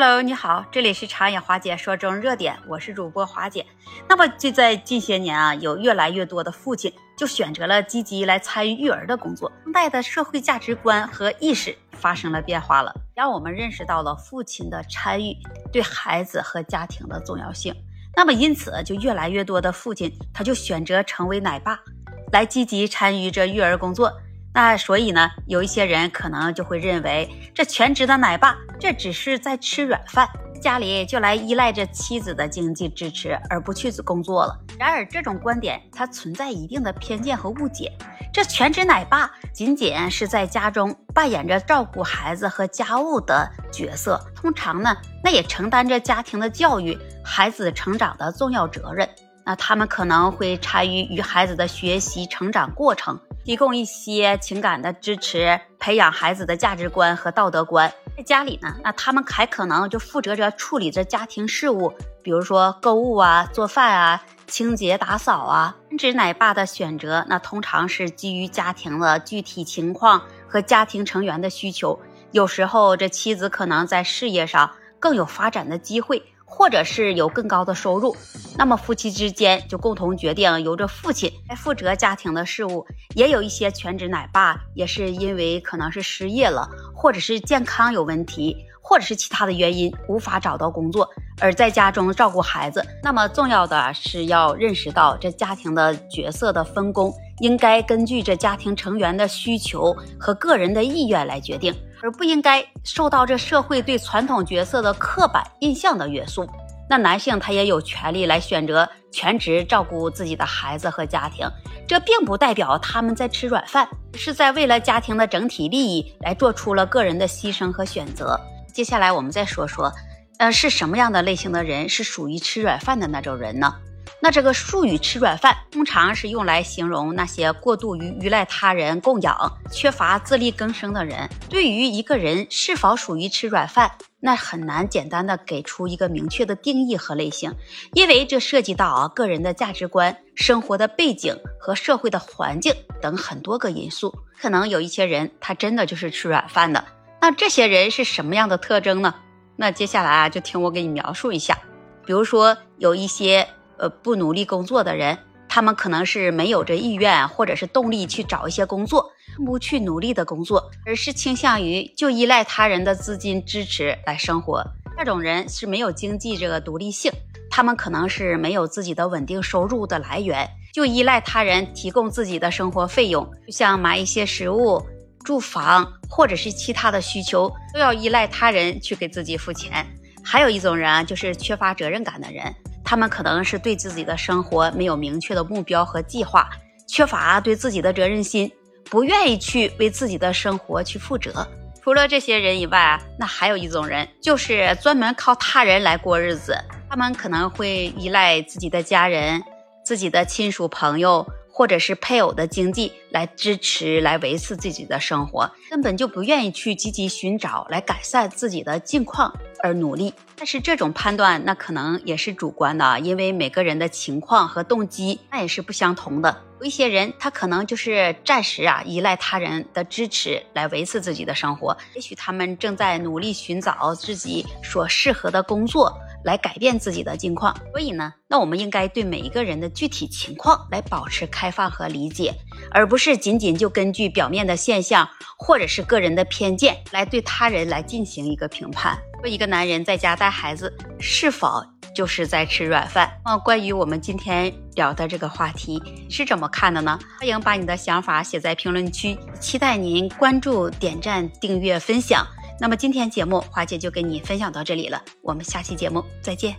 Hello，你好，这里是长野华姐说中热点，我是主播华姐。那么就在近些年啊，有越来越多的父亲就选择了积极来参与育儿的工作，当代的社会价值观和意识发生了变化了，让我们认识到了父亲的参与对孩子和家庭的重要性。那么因此，就越来越多的父亲他就选择成为奶爸，来积极参与这育儿工作。那所以呢，有一些人可能就会认为，这全职的奶爸这只是在吃软饭，家里就来依赖着妻子的经济支持，而不去工作了。然而，这种观点它存在一定的偏见和误解。这全职奶爸仅仅是在家中扮演着照顾孩子和家务的角色，通常呢，那也承担着家庭的教育、孩子成长的重要责任。那他们可能会参与与孩子的学习成长过程。提供一些情感的支持，培养孩子的价值观和道德观。在家里呢，那他们还可能就负责着处理着家庭事务，比如说购物啊、做饭啊、清洁打扫啊。全职奶爸的选择，那通常是基于家庭的具体情况和家庭成员的需求。有时候，这妻子可能在事业上更有发展的机会。或者是有更高的收入，那么夫妻之间就共同决定由着父亲来负责家庭的事务。也有一些全职奶爸也是因为可能是失业了，或者是健康有问题，或者是其他的原因无法找到工作，而在家中照顾孩子。那么重要的是要认识到这家庭的角色的分工，应该根据这家庭成员的需求和个人的意愿来决定。而不应该受到这社会对传统角色的刻板印象的约束。那男性他也有权利来选择全职照顾自己的孩子和家庭，这并不代表他们在吃软饭，是在为了家庭的整体利益来做出了个人的牺牲和选择。接下来我们再说说，呃，是什么样的类型的人是属于吃软饭的那种人呢？那这个术语“吃软饭”通常是用来形容那些过度于依赖他人供养、缺乏自力更生的人。对于一个人是否属于吃软饭，那很难简单的给出一个明确的定义和类型，因为这涉及到啊个人的价值观、生活的背景和社会的环境等很多个因素。可能有一些人他真的就是吃软饭的。那这些人是什么样的特征呢？那接下来啊就听我给你描述一下。比如说有一些。呃，不努力工作的人，他们可能是没有这意愿或者是动力去找一些工作，不去努力的工作，而是倾向于就依赖他人的资金支持来生活。这种人是没有经济这个独立性，他们可能是没有自己的稳定收入的来源，就依赖他人提供自己的生活费用，就像买一些食物、住房或者是其他的需求，都要依赖他人去给自己付钱。还有一种人啊，就是缺乏责任感的人。他们可能是对自己的生活没有明确的目标和计划，缺乏对自己的责任心，不愿意去为自己的生活去负责。除了这些人以外，那还有一种人，就是专门靠他人来过日子。他们可能会依赖自己的家人、自己的亲属朋友。或者是配偶的经济来支持、来维持自己的生活，根本就不愿意去积极寻找来改善自己的境况而努力。但是这种判断那可能也是主观的，因为每个人的情况和动机那也是不相同的。有一些人他可能就是暂时啊依赖他人的支持来维持自己的生活，也许他们正在努力寻找自己所适合的工作。来改变自己的境况，所以呢，那我们应该对每一个人的具体情况来保持开放和理解，而不是仅仅就根据表面的现象或者是个人的偏见来对他人来进行一个评判。说一个男人在家带孩子是否就是在吃软饭？那关于我们今天聊的这个话题，是怎么看的呢？欢迎把你的想法写在评论区，期待您关注、点赞、订阅、分享。那么今天节目，华姐就跟你分享到这里了，我们下期节目再见。